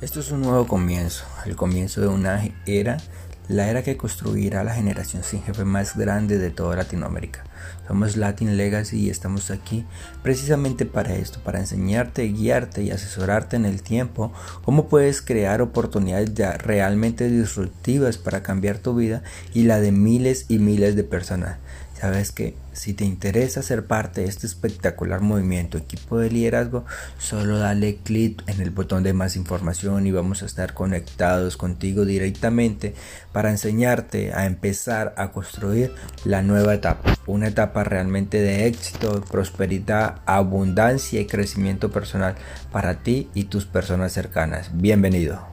Esto es un nuevo comienzo, el comienzo de una era, la era que construirá la generación sin jefe más grande de toda Latinoamérica. Somos Latin Legacy y estamos aquí precisamente para esto, para enseñarte, guiarte y asesorarte en el tiempo cómo puedes crear oportunidades realmente disruptivas para cambiar tu vida y la de miles y miles de personas. Sabes que si te interesa ser parte de este espectacular movimiento equipo de liderazgo, solo dale clic en el botón de más información y vamos a estar conectados contigo directamente para enseñarte a empezar a construir la nueva etapa, una etapa realmente de éxito, prosperidad, abundancia y crecimiento personal para ti y tus personas cercanas. Bienvenido.